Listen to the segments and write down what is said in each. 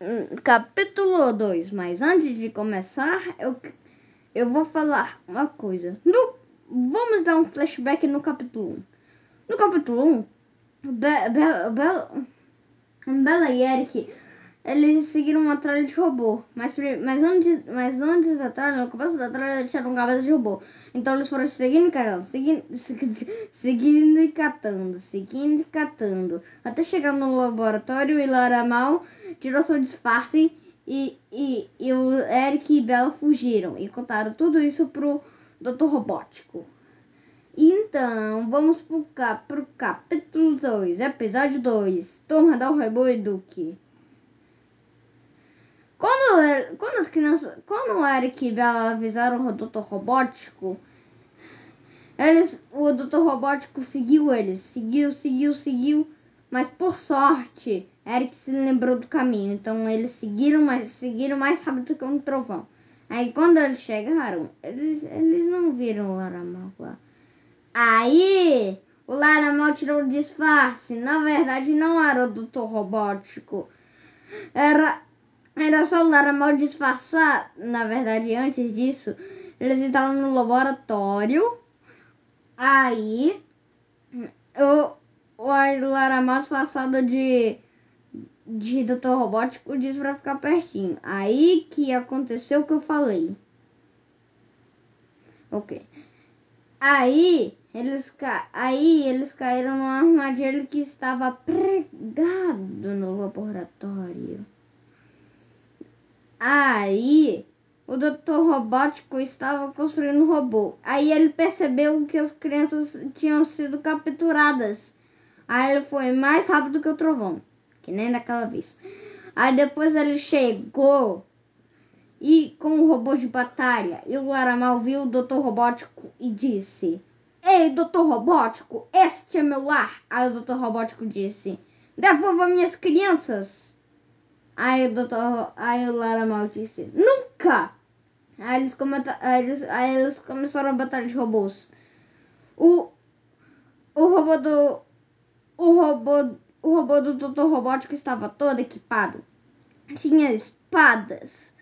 hum, capítulo 2. Mas antes de começar, eu, eu vou falar uma coisa. No, vamos dar um flashback no capítulo 1. No capítulo 1, Be Be Be Bela e Eric eles seguiram uma tralha de robô. Mas, mas, antes, mas antes da tralha, no começo da tralha, tinham um cabeça de robô. Então eles foram seguindo e catando, seguindo, seguindo e catando, seguindo e catando. Até chegar no laboratório e Mal tirou seu disfarce e, e, e o Eric e Bella fugiram. E contaram tudo isso pro Dr. Robótico. Então, vamos pro, cap, pro capítulo 2, episódio 2. Turma da Robô e Duque. Quando, quando as crianças, quando o Eric e Bella avisaram o Dr. Robótico, eles, o Dr. Robótico seguiu eles, seguiu, seguiu, seguiu, mas por sorte, Eric se lembrou do caminho, então eles seguiram, mas seguiram mais rápido que um trovão. Aí quando eles chegaram, eles, eles não viram o Laramal lá. Aí o Laramal tirou o disfarce. Na verdade, não era o Dr. Robótico. Era era só o Laramal disfarçar. Na verdade, antes disso, eles estavam no laboratório. Aí, o, o Laramal disfarçado de, de Dr. Robótico disse pra ficar pertinho. Aí que aconteceu o que eu falei. Ok. Aí eles, aí eles caíram numa armadilha que estava pregado no laboratório. Aí o doutor robótico estava construindo um robô. Aí ele percebeu que as crianças tinham sido capturadas. Aí ele foi mais rápido que o trovão, que nem daquela vez. Aí depois ele chegou e com o robô de batalha. E o Laramal viu o doutor robótico e disse: Ei, doutor robótico, este é meu lar. Aí o doutor robótico disse: Devolva minhas crianças. Aí o doutor, aí o Lara Mal disse, nunca! Aí eles, aí, eles, aí eles começaram a batalha de robôs. O, o robô do. O robô, o robô do Doutor Robótico estava todo equipado. Tinha espadas,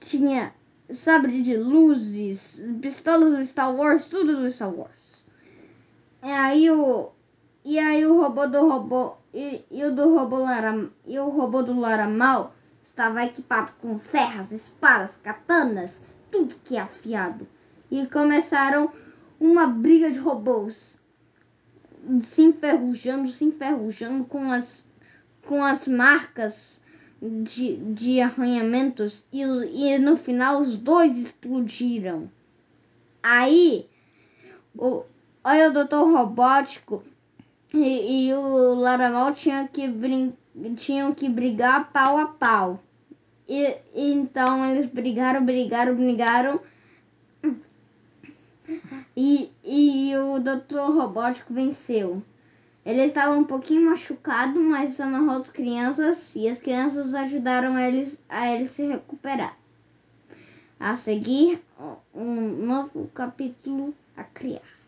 tinha sabre de luzes, pistolas do Star Wars, tudo do Star Wars. E aí o. E aí o robô do robô e, e, o do robô Lara, e o robô do Laramal estava equipado com serras, espadas, katanas, tudo que é afiado. E começaram uma briga de robôs, se enferrujando, se enferrujando com as, com as marcas de, de arranhamentos e, e no final os dois explodiram. Aí, o, olha o doutor robótico e, e o Laramal tinha que brin tinham que brigar pau a pau. E então eles brigaram, brigaram, brigaram. E, e o Doutor Robótico venceu. Ele estava um pouquinho machucado, mas amarrou as crianças e as crianças ajudaram eles a eles se recuperar. A seguir, um novo capítulo a criar.